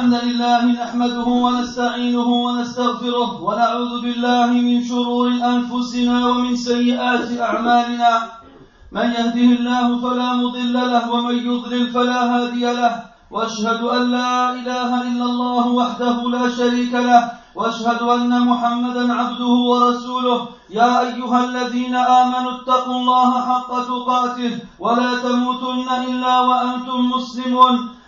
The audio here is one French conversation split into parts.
الحمد لله نحمده ونستعينه ونستغفره ونعوذ بالله من شرور أنفسنا ومن سيئات أعمالنا. من يهده الله فلا مضل له ومن يضلل فلا هادي له. وأشهد أن لا إله إلا الله وحده لا شريك له. وأشهد أن محمدا عبده ورسوله. يا أيها الذين آمنوا اتقوا الله حق تقاته ولا تموتن إلا وأنتم مسلمون.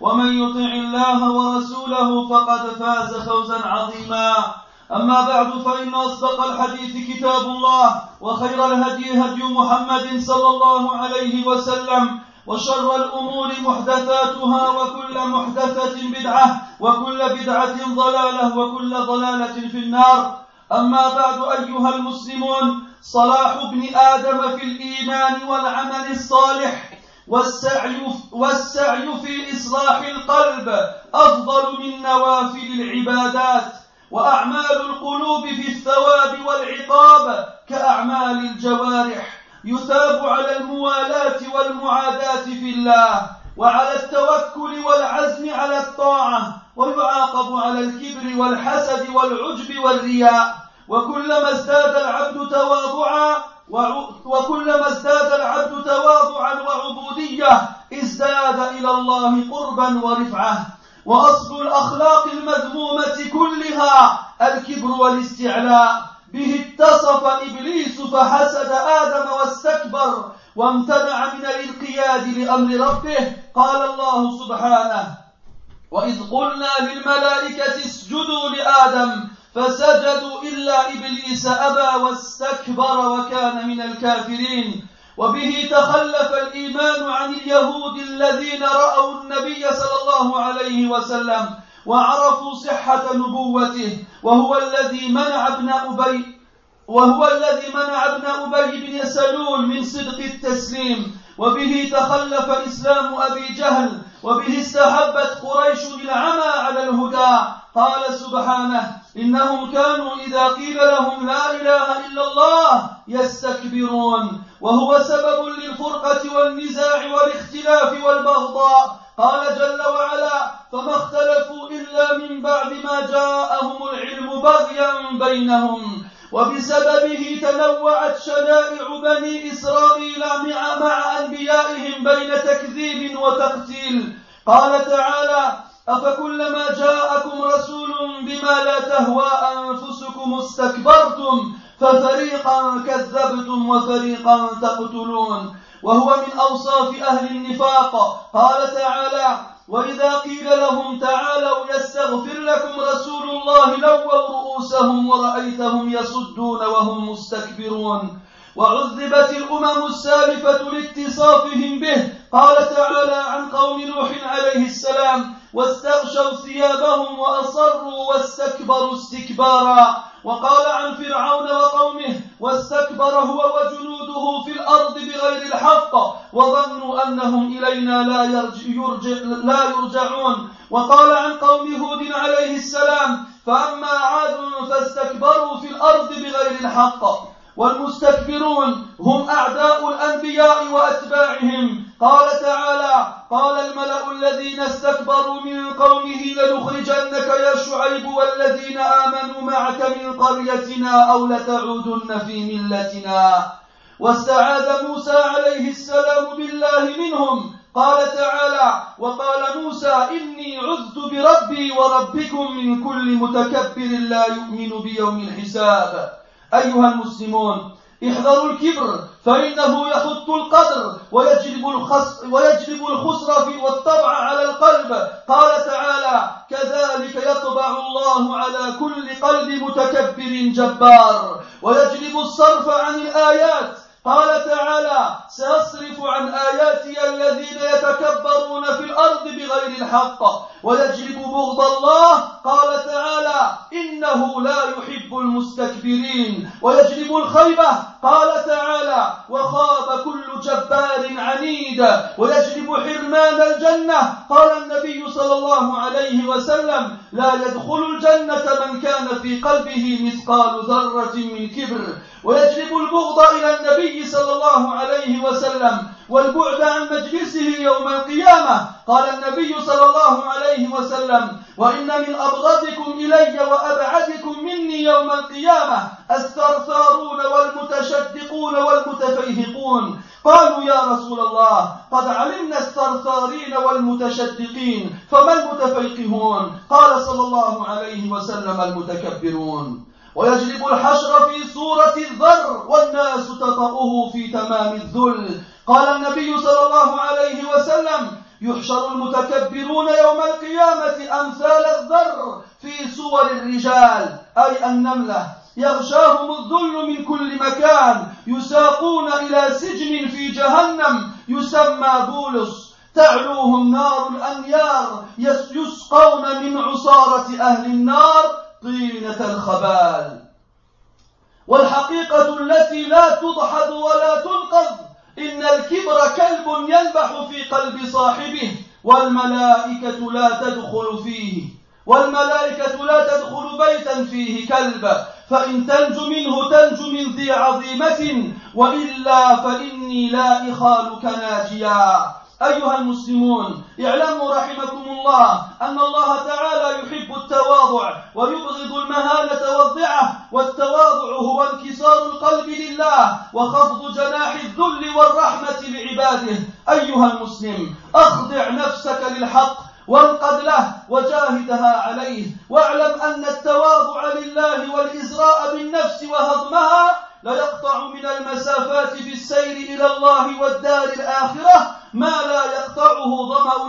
ومن يطع الله ورسوله فقد فاز فوزا عظيما. أما بعد فإن أصدق الحديث كتاب الله وخير الهدي هدي محمد صلى الله عليه وسلم وشر الأمور محدثاتها وكل محدثة بدعة وكل بدعة ضلالة وكل ضلالة في النار. أما بعد أيها المسلمون صلاح ابن آدم في الإيمان والعمل الصالح. والسعي والسعي في إصلاح القلب أفضل من نوافل العبادات وأعمال القلوب في الثواب والعقاب كأعمال الجوارح يثاب على الموالاة والمعاداة في الله وعلى التوكل والعزم على الطاعة ويعاقب على الكبر والحسد والعجب والرياء وكلما ازداد العبد تواضعا وكلما ازداد العبد تواضعا وعبودية ازداد إلى الله قربا ورفعة. وأصل الأخلاق المذمومة كلها الكبر والاستعلاء. به اتصف إبليس فحسد آدم واستكبر وامتنع من الانقياد لأمر ربه. قال الله سبحانه وإذ قلنا للملائكة اسجدوا لآدم فسجدوا إلا إبليس أبى واستكبر وكان من الكافرين. وبه تخلف الإيمان عن اليهود الذين رأوا النبي صلى الله عليه وسلم وعرفوا صحة نبوته. وهو الذي منع ابن أبي وهو الذي منع ابن أبي بن سلول من صدق التسليم. وبه تخلف إسلام أبي جهل. وبه استحبت قريش العمى على الهدى. قال سبحانه إنهم كانوا إذا قيل لهم لا إله إلا الله يستكبرون وهو سبب للفرقة والنزاع والاختلاف والبغضاء. قال جل وعلا فما اختلفوا إلا من بعد ما جاءهم العلم بغيا بينهم وبسببه تنوعت شنائع بني إسرائيل مع, أنبيائهم بين تكذيب وتقتيل. قال تعالى أفكلما جاءكم رسول بما لا تهوى أنفسكم استكبرتم ففريقا كذبتم وفريقا تقتلون وهو من أوصاف أهل النفاق. قال تعالى وإذا قيل لهم تعالوا يستغفر لكم رسول الله لووا رؤوسهم ورأيتهم يصدون وهم مستكبرون. وعذبت الأمم السالفة لاتصافهم به. قال تعالى عن قوم نوح عليه السلام واستغشوا ثيابهم وأصروا واستكبروا استكبارا. وقال عن فرعون وقومه واستكبر هو وجنوده في الأرض بغير الحق وظنوا أنهم إلينا لا, يرجع يرجع لا يرجعون. وقال عن قوم هود عليه السلام فأما عاد فاستكبروا في الأرض بغير الحق. والمستكبرون هم أعداء الأنبياء وأتباعهم. قال تعالى قال الملأ الذين استكبروا من قومه لنخرجنك يا شعيب والذين آمنوا معك من قريتنا أو لتعودن في ملتنا. واستعاذ موسى عليه السلام بالله منهم. قال تعالى وقال موسى إني عذت بربي وربكم من كل متكبر لا يؤمن بيوم الحساب. أيها المسلمون احذروا الكبر فإنه يخط القدر ويجلب ويجلب الخسر والطبع على القلب. قال تعالى كذلك يطبع الله على كل قلب متكبر جبار ويجلب الصرف عن الآيات. قال تعالى سيصرف عن آياتي الذين يتكبرون في الأرض بغير الحق ويجلب بغض الله قال تعالى إنه لا يحب المستكبرين ويجلب الخيبة قال تعالى وخاب كل جبار عنيد ويجلب حرمان الجنة. قال النبي صلى الله عليه وسلم لا يدخل الجنة من كان في قلبه مثقال ذرة من كبر. ويجلب البغض إلى النبي صلى الله عليه وسلم والبعد عن مجلسه يوم القيامة. قال النبي صلى الله عليه وسلم وإن من أبغضكم إلي وأبعدكم مني يوم القيامة. الثرثارون والمتشدقون والمتفيهقون قالوا يا رسول الله قد علمنا الثرثارين والمتشدقين فما المتفيقهون قال صلى الله عليه وسلم المتكبرون ويجلب الحشر في صورة الذر والناس تطأه في تمام الذل. قال النبي صلى الله عليه وسلم يحشر المتكبرون يوم القيامة أمثال الذر في صور الرجال أي النملة. يغشاهم الذل من كل مكان يساقون إلى سجن في جهنم يسمى بولس. تعلوهم نار الأنيار يسقون من عصارة أهل النار طينة الخبال. والحقيقة التي لا تضحد ولا تنقذ إن الكبر كلب ينبح في قلب صاحبه والملائكة لا تدخل فيه والملائكة لا تدخل بيتا فيه كلب فإن تنج منه تنج من ذي عظيمة وإلا فإني لا إخالك ناجيا. أيها المسلمون اعلموا رحمكم الله أن الله تعالى يحب التواضع ويبغض المهانة والضعة والتواضع هو انكسار القلب لله وخفض جناح الذل والرحمة لعباده. أيها المسلم أخضع نفسك للحق وانقد له وجاهدها عليه واعلم أن التواضع لله والإزراء بالنفس وهضمها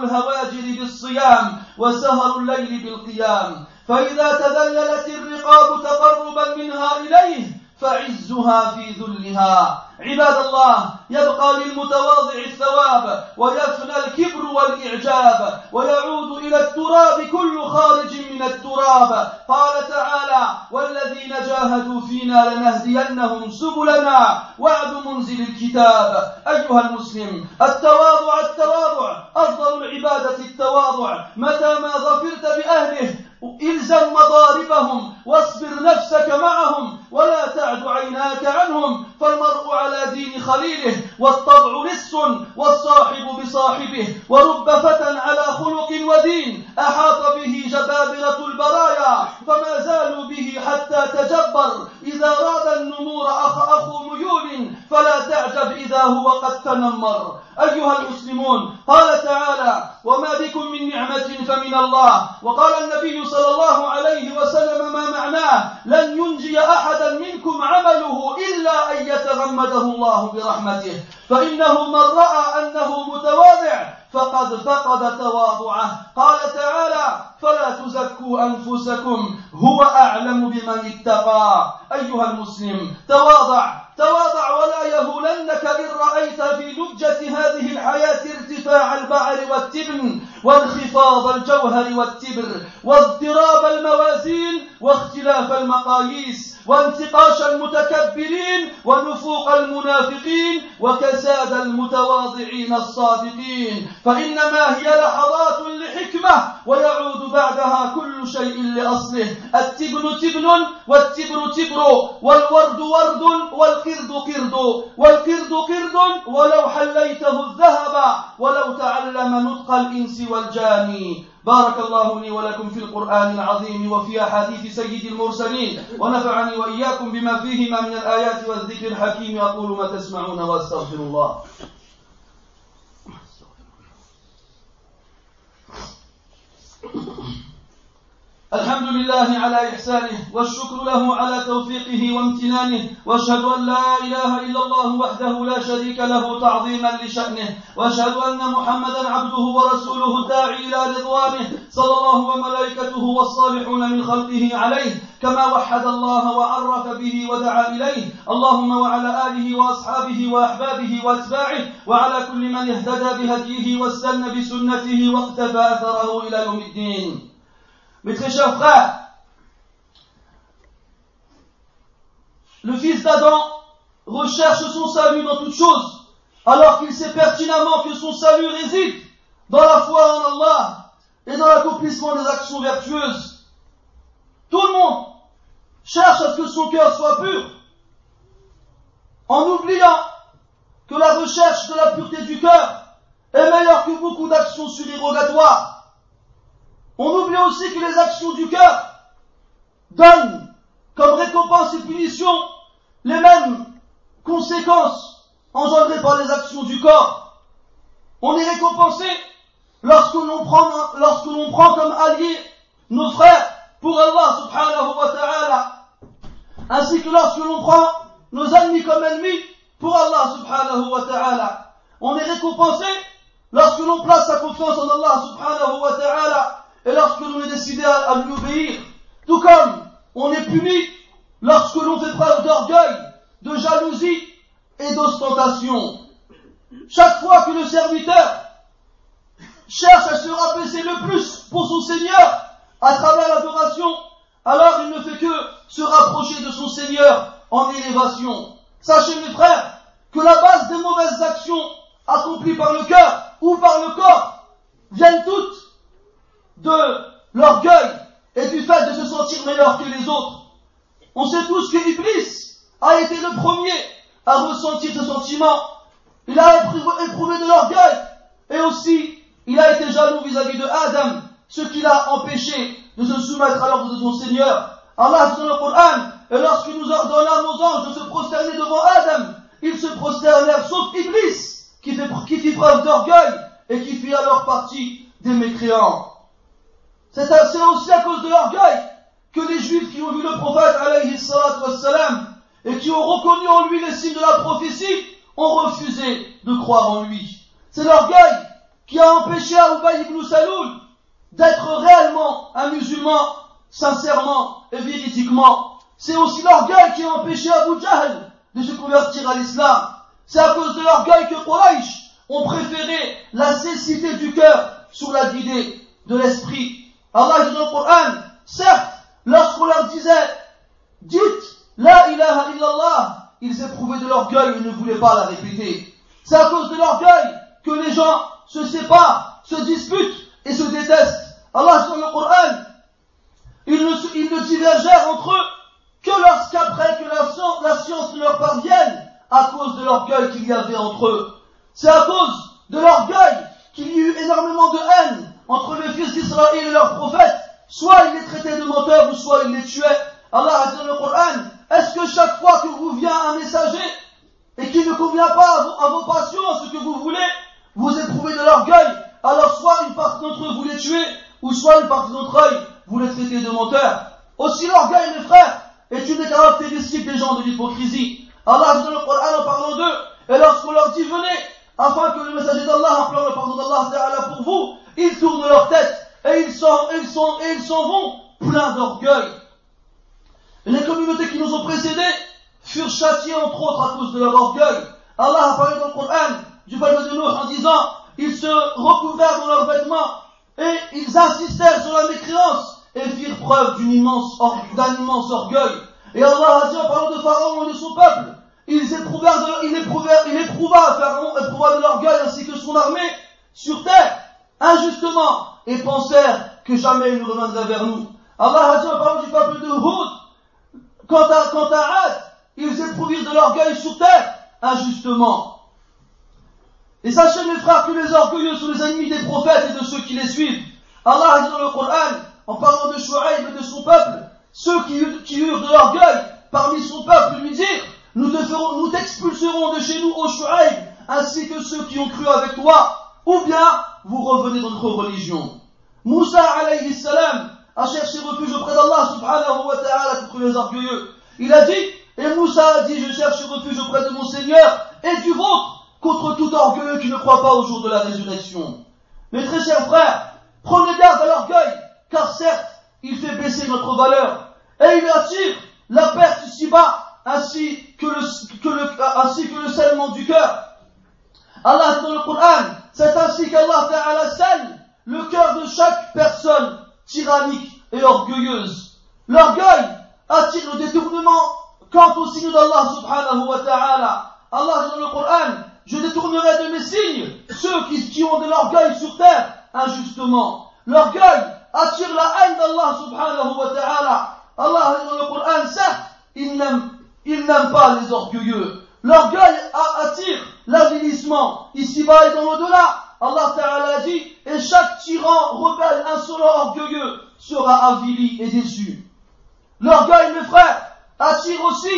الهواجر بالصيام وسهر الليل بالقيام. فإذا تذللت الرقاب تقربا منها إليه فعزها في ذلها. عباد الله يبقى للمتواضع الثواب ويفنى الكبر والإعجاب ويعود إلى التراب كل خارج من التراب. قال تعالى والذين جاهدوا فينا لنهدينهم سبلنا. وعد منزل الكتاب. أيها المسلم التواضع التواضع أفضل العبادة التواضع. متى ما ظفرت بأهله الزم مضاربهم واصبر نفسك معهم ولا تعد عيناك عنهم فالمرء على دين خليله والطبع لص والصاحب بصاحبه ورب فتى على خلق ودين أحاط به جبابرة البرايا فما زالوا به حتى تجبر إذا راد النمور أخ اخو ميول فلا تعجب إذا هو قد تنمر أيها المسلمون قال تعالى وما بكم من نعمة فمن الله وقال النبي صلى الله عليه وسلم ما معناه لن ينجي أحدا منكم عمله إلا أن يتغمده الله برحمته. فإنه من رأى أنه متواضع فقد فقد تواضعه. قال تعالى فلا تزكوا أنفسكم هو أعلم بمن اتقى. أيها المسلم تواضع. تواضع ولا يهولنك إن رأيت في لجة هذه الحياة ارتفاع البعر والتبن وانخفاض الجوهر والتبر واضطراب الموازين واختلاف المقاييس وانتقاش المتكبرين ونفوق المنافقين وكساد المتواضعين الصادقين. فإنما هي لحظات لحكمة ويعود بعدها كل شيء لأصله. التبن تبن والتبر تبر والورد ورد والقرد قرد والقرد قرد ولو حليته الذهب ولو تعلم نطق الإنس والجاني. بارك الله لي ولكم في القرآن العظيم وفي أحاديث سيد المرسلين ونفعني وإياكم بما فيهما من الآيات والذكر الحكيم. أقول ما تسمعون وأستغفر الله. الحمد لله على إحسانه والشكر له على توفيقه وامتنانه وأشهد أن لا إله إلا الله وحده لا شريك له تعظيما لشأنه وأشهد أن محمدا عبده ورسوله الداعي إلى رضوانه صلى الله وملائكته والصالحون من خلقه عليه كما وحد الله وعرف به ودعا إليه. اللهم وعلى آله وأصحابه وأحبابه وأتباعه وعلى كل من اهتدى بهديه واستنى بسنته واقتفى أثره إلى يوم الدين. Mes très chers frères, le fils d'Adam recherche son salut dans toutes choses, alors qu'il sait pertinemment que son salut réside dans la foi en Allah et dans l'accomplissement des actions vertueuses. Tout le monde cherche à ce que son cœur soit pur, en oubliant que la recherche de la pureté du cœur est meilleure que beaucoup d'actions surérogatoires. On oublie aussi que les actions du cœur donnent comme récompense et punition les mêmes conséquences engendrées par les actions du corps. On est récompensé lorsque l'on prend, comme alliés nos frères pour Allah subhanahu wa ta'ala, ainsi que lorsque l'on prend nos ennemis comme ennemis pour Allah subhanahu wa ta'ala. On est récompensé lorsque l'on place sa confiance en Allah subhanahu wa ta'ala et lorsque l'on est décidé à, lui obéir. Tout comme on est puni lorsque l'on fait preuve d'orgueil, de jalousie et d'ostentation. Chaque fois que le serviteur cherche à se rabaisser le plus pour son Seigneur à travers l'adoration, alors il ne fait que se rapprocher de son Seigneur en élévation. Sachez mes frères que la base des mauvaises actions accomplies par le cœur ou par le corps viennent toutes de l'orgueil et du fait de se sentir meilleur que les autres. On sait tous que Iblis a été le premier à ressentir ce sentiment. Il a éprouvé de l'orgueil et aussi il a été jaloux vis-à-vis de Adam, ce qui l'a empêché de se soumettre à l'ordre de son Seigneur. Allah dans le Coran, et lorsqu'il nous ordonna nos anges de se prosterner devant Adam, ils se prosternèrent sauf Iblis, qui fit preuve d'orgueil et qui fit alors partie des mécréants. C'est aussi à cause de l'orgueil que les Juifs qui ont vu le prophète alayhi wassalam, et qui ont reconnu en lui les signes de la prophétie ont refusé de croire en lui. C'est l'orgueil qui a empêché à Ubay ibn Saloul d'être réellement un musulman, sincèrement et véridiquement. C'est aussi l'orgueil qui a empêché Abu Jahl de se convertir à l'islam. C'est à cause de l'orgueil que Quraysh ont préféré la cécité du cœur sur la guidée de l'esprit. Allah dit dans le Coran, certes, lorsqu'on leur disait, dites, la ilaha illallah, ils éprouvaient de l'orgueil et ne voulaient pas la répéter. C'est à cause de l'orgueil que les gens se séparent, se disputent et se détestent. Allah sur le Coran, ils ne, ils ne divergèrent entre eux que lorsqu'après que la science, la science leur parvienne, à cause de l'orgueil qu'il y avait entre eux. C'est à cause de l'orgueil qu'il y eut énormément de haine entre les fils d'Israël et leurs prophètes. Soit ils les traitaient de menteurs, ou soit ils les tuaient. Allah a dit dans le Coran, est-ce que chaque fois que vous vient un messager, et qui ne convient pas à vos, passions, à ce que vous voulez, vous éprouvez de l'orgueil, alors soit une partie d'entre eux vous les tuez, ou soit une partie d'entre eux vous les traitez de menteurs. Aussi l'orgueil, mes frères, est une des caractéristiques des gens de l'hypocrisie. Allah dit dans le Coran en parlant d'eux, et lorsqu'on leur dit venez, afin que le messager d'Allah appelant le pardon d'Allah pour vous, ils tournent leur tête, et ils s'en, ils sont, ils s'en vont pleins d'orgueil. Les communautés qui nous ont précédés furent châtiées entre autres à cause de leur orgueil. Allah a parlé dans le Coran du peuple de en disant, ils se recouvrèrent dans leurs vêtements et ils insistèrent sur la mécréance et firent preuve d'un immense, orgueil. Et Allah a dit en parlant de Pharaon et de son peuple, ils éprouvèrent de, il éprouva Pharaon, éprouva de l'orgueil ainsi que son armée sur terre, injustement, et pensèrent que jamais ils ne reviendraient vers nous. Allah a dit en parlant du peuple de Houd, quant à, quant à Ad, ils éprouvirent de l'orgueil sur terre, injustement. Et sachez mes frères que les orgueilleux sont les ennemis des prophètes et de ceux qui les suivent. Allah a dit dans le Coran, en parlant de Shu'aib et de son peuple, ceux qui, eurent de l'orgueil parmi son peuple lui dire, nous te ferons, nous t'expulserons de chez nous au Shu'aib, ainsi que ceux qui ont cru avec toi, ou bien vous revenez dans notre religion. Moussa alayhi salam a cherché refuge auprès d'Allah subhanahu wa ta'ala contre les orgueilleux. Il a dit, et Moussa a dit, je cherche refuge auprès de mon Seigneur et du vôtre contre tout orgueilleux qui ne croit pas au jour de la résurrection. Mes très chers frères, prenez garde à l'orgueil, car certes, il fait baisser notre valeur, Et il attire la perte ici-bas ainsi que le, que le, ainsi que le scellement du cœur. Allah dans le Coran, c'est ainsi qu'Allah Ta'ala scelle le cœur de chaque personne tyrannique et orgueilleuse. L'orgueil attire le détournement quant au signe d'Allah subhanahu wa ta'ala. Allah dit dans le Coran, je détournerai de mes signes ceux qui, ont de l'orgueil sur terre injustement. L'orgueil attire la haine d'Allah subhanahu wa ta'ala. Allah dit dans le Coran, certes, il n'aime pas les orgueilleux. L'orgueil attire l'avilissement, ici-bas et dans l'au-delà. Allah Ta'ala dit, et chaque tyran, rebelle, insolent, orgueilleux sera avili et déçu. L'orgueil, mes frères, attire aussi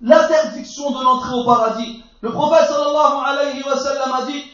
l'interdiction de l'entrée au paradis. Le prophète sallallahu alayhi wa sallam a dit,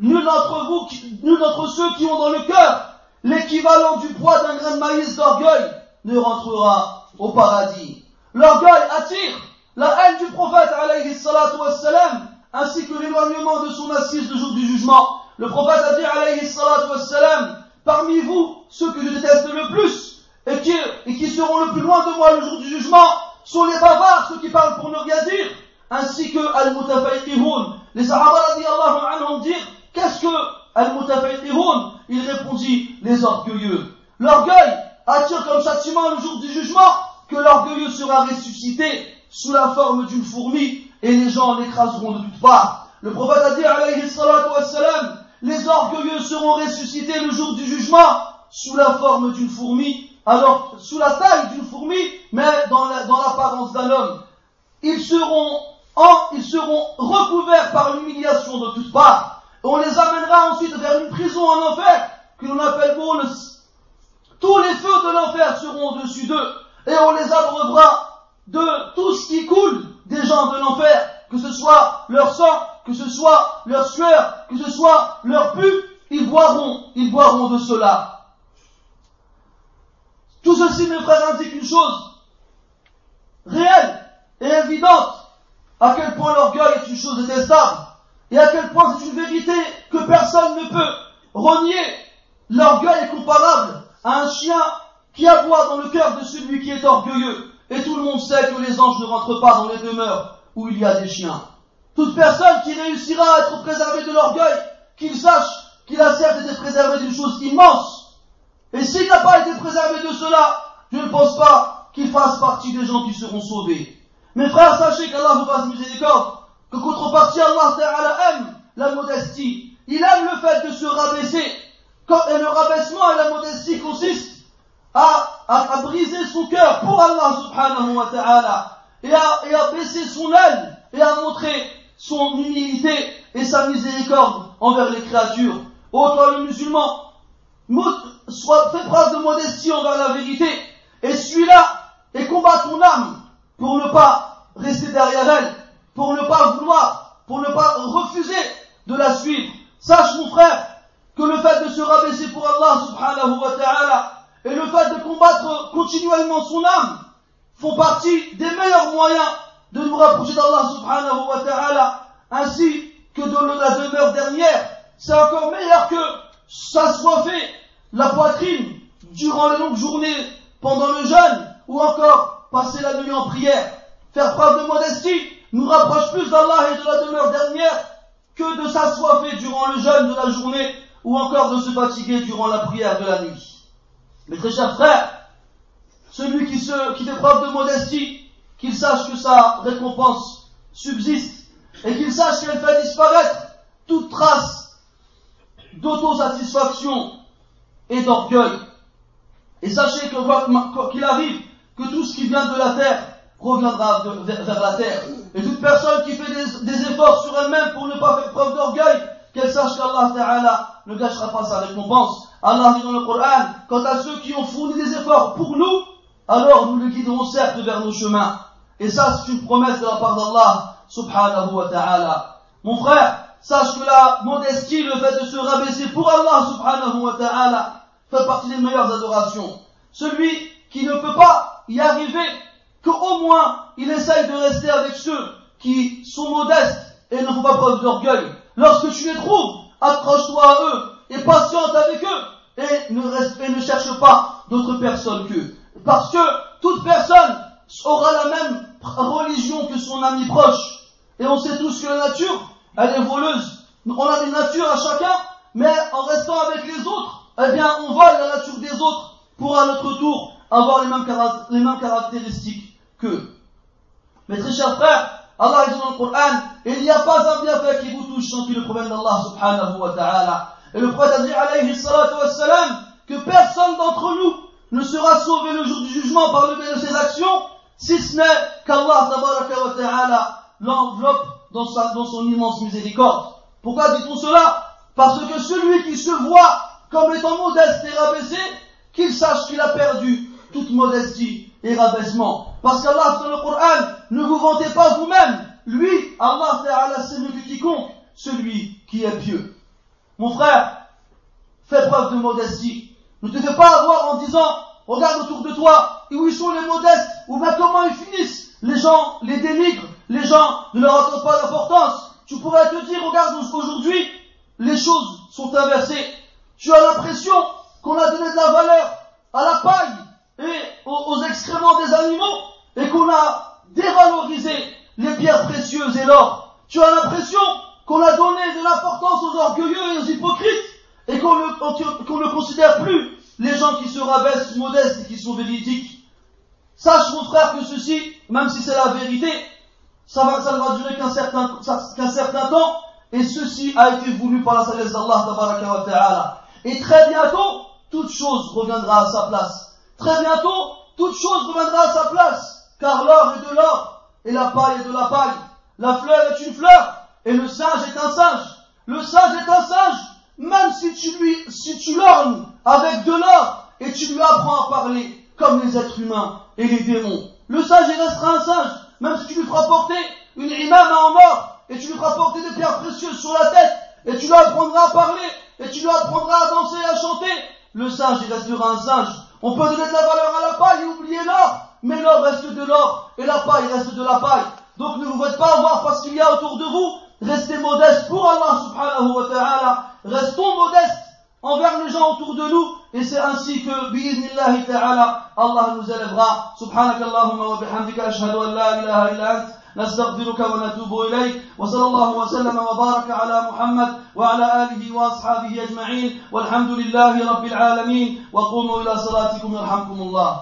nul d'entre vous, nul d'entre ceux qui ont dans le cœur l'équivalent du poids d'un grain de maïs d'orgueil ne rentrera au paradis. L'orgueil attire la haine du prophète alayhi salatu wassalam, ainsi que l'éloignement de son assise le jour du jugement. Le prophète a dit alayhi salatu wassalam, parmi vous, ceux que je déteste le plus, et qui, seront le plus loin de moi le jour du jugement, sont les bavards, ceux qui parlent pour ne rien dire, ainsi que al-mutafayqihun. Les sahaba radiallahu anhum dire, qu'est-ce que al-mutafayqihun? Il répondit, les orgueilleux. L'orgueil attire comme châtiment le jour du jugement que l'orgueilleux sera ressuscité sous la forme d'une fourmi et les gens l'écraseront de toutes parts. Le prophète a dit alayhi wassalam, les orgueilleux seront ressuscités le jour du jugement sous la forme d'une fourmi, alors sous la taille d'une fourmi, mais dans l'apparence d'un homme. Ils seront, en, ils seront recouverts par l'humiliation de toutes parts. on les amènera ensuite vers une prison en enfer que l'on appelle Boulos. Tous les feux de l'enfer seront au-dessus d'eux et on les abreuvera de tout ce qui coule des gens de l'enfer, que ce soit leur sang, que ce soit leur sueur, que ce soit leur pu, ils boiront, ils boiront de cela. Tout ceci, mes frères, indique une chose réelle et évidente, à quel point l'orgueil est une chose détestable, et à quel point c'est une vérité que personne ne peut renier. L'orgueil est comparable à un chien qui aboie dans le cœur de celui qui est orgueilleux. Et tout le monde sait que les anges ne rentrent pas dans les demeures où il y a des chiens. Toute personne qui réussira à être préservée de l'orgueil, qu'il sache qu'il a certes été préservé d'une chose immense. Et s'il n'a pas été préservé de cela, je ne pense pas qu'il fasse partie des gens qui seront sauvés. Mes frères, sachez qu'Allah vous fasse miséricorde, que contrepartie Allah Ta'ala aime la modestie. Il aime le fait de se rabaisser. Et le rabaissement et la modestie consistent à, à, briser son cœur pour Allah subhanahu wa ta'ala et à, et à baisser son aile et à montrer son humilité et sa miséricorde envers les créatures. Ô toi le musulman, sois fait preuve de modestie envers la vérité et suis-la et combat ton âme pour ne pas rester derrière elle, pour ne pas vouloir, pour ne pas refuser de la suivre. Sache mon frère que le fait de se rabaisser pour Allah subhanahu wa ta'ala et le fait de combattre continuellement son âme font partie des meilleurs moyens de nous rapprocher d'Allah subhanahu wa ta'ala, ainsi que de la demeure dernière. C'est encore meilleur que s'assoiffer la poitrine durant les longues journées pendant le jeûne, ou encore passer la nuit en prière. Faire preuve de modestie nous rapproche plus d'Allah et de la demeure dernière que de s'assoiffer durant le jeûne de la journée, ou encore de se fatiguer durant la prière de la nuit. Mes très chers frères, celui qui, fait preuve de modestie, qu'il sache que sa récompense subsiste et qu'il sache qu'elle fait disparaître toute trace d'autosatisfaction et d'orgueil. Et sachez que quoi qu'il arrive, que tout ce qui vient de la terre reviendra vers, la terre. Et toute personne qui fait des, des efforts sur elle-même pour ne pas faire preuve d'orgueil, qu'elle sache qu'Allah Ta'ala ne gâchera pas sa récompense. Allah dit dans le Coran, quant à ceux qui ont fourni des efforts pour nous, alors nous les guiderons certes vers nos chemins. Et ça, c'est une promesse de la part d'Allah, subhanahu wa ta'ala. Mon frère, sache que la modestie, le fait de se rabaisser pour Allah, subhanahu wa ta'ala, fait partie des meilleures adorations. Celui qui ne peut pas y arriver, qu'au moins il essaye de rester avec ceux qui sont modestes et ne font pas preuve d'orgueil. Lorsque tu les trouves, accroche-toi à eux et patiente avec eux et ne, cherche pas d'autres personnes qu'eux. Parce que toute personne aura la même religion que son ami proche. Et on sait tous que la nature, elle est voleuse. On a des natures à chacun, mais en restant avec les autres, eh bien, on vole la nature des autres pour à notre tour avoir les mêmes, caractéristiques qu'eux. Mes très chers frères, Allah dit dans le Coran, il n'y a pas un bienfait qui vous touche sans qu'il le provienne d'Allah subhanahu wa ta'ala. Et le prophète a dit alayhi salatu wassalam, que personne d'entre nous ne sera sauvé le jour du jugement par le biais de ses actions, si ce n'est qu'Allah wa ta'ala l'enveloppe dans, dans son immense miséricorde. Pourquoi dit-on cela? Parce que celui qui se voit comme étant modeste et rabaissé, qu'il sache qu'il a perdu toute modestie et rabaissement. Parce qu'Allah dans le Coran, ne vous vantez pas vous-même. Lui, Allah c'est mieux que quiconque, celui qui est pieux. Mon frère, fais preuve de modestie. Ne te fais pas avoir en disant, regarde autour de toi, et où ils sont les modestes, ou bien comment ils finissent. Les gens les dénigrent, les gens ne leur accordent pas d'importance. Tu pourrais te dire, regarde aujourd'hui, les choses sont inversées. Tu as l'impression qu'on a donné de la valeur à la paille et aux, excréments des animaux et qu'on a dévalorisé les pierres précieuses et l'or. Tu as l'impression qu'on a donné de l'importance aux orgueilleux et aux hypocrites et qu'on ne, considère plus les gens qui se rabaissent modestes et qui sont véridiques. Sache mon frère que ceci, même si c'est la vérité, ça, ne va durer qu'un certain, qu'un certain temps et ceci a été voulu par la sagesse d'Allah Et très bientôt, toute chose reviendra à sa place. Très bientôt, toute chose reviendra à sa place, car l'or est de l'or, et la paille est de la paille. La fleur est une fleur, et le singe est un singe. Le singe est un singe, même si tu lui, si l'ornes avec de l'or, et tu lui apprends à parler comme les êtres humains et les démons. Le singe restera un singe, même si tu lui feras porter une imam en or, et tu lui feras porter des pierres précieuses sur la tête, et tu lui apprendras à parler, et tu lui apprendras à danser et à chanter. Le singe, il restera un singe, on peut donner de la valeur à la paille et oublier l'or, mais l'or reste de l'or et la paille reste de la paille. Donc ne vous faites pas avoir parce qu'il y a autour de vous. Restez modestes pour Allah subhanahu wa ta'ala. Restons modestes envers les gens autour de nous et c'est ainsi que bi'idnillahi ta'ala Allah nous élèvera. Subhanakallahumma wa bihamdika ashhadu an la ilaha illa ant. نستغفرك ونتوب إليك وصلى الله وسلم وبارك على محمد وعلى آله وأصحابه أجمعين والحمد لله رب العالمين وقوموا إلى صلاتكم يرحمكم الله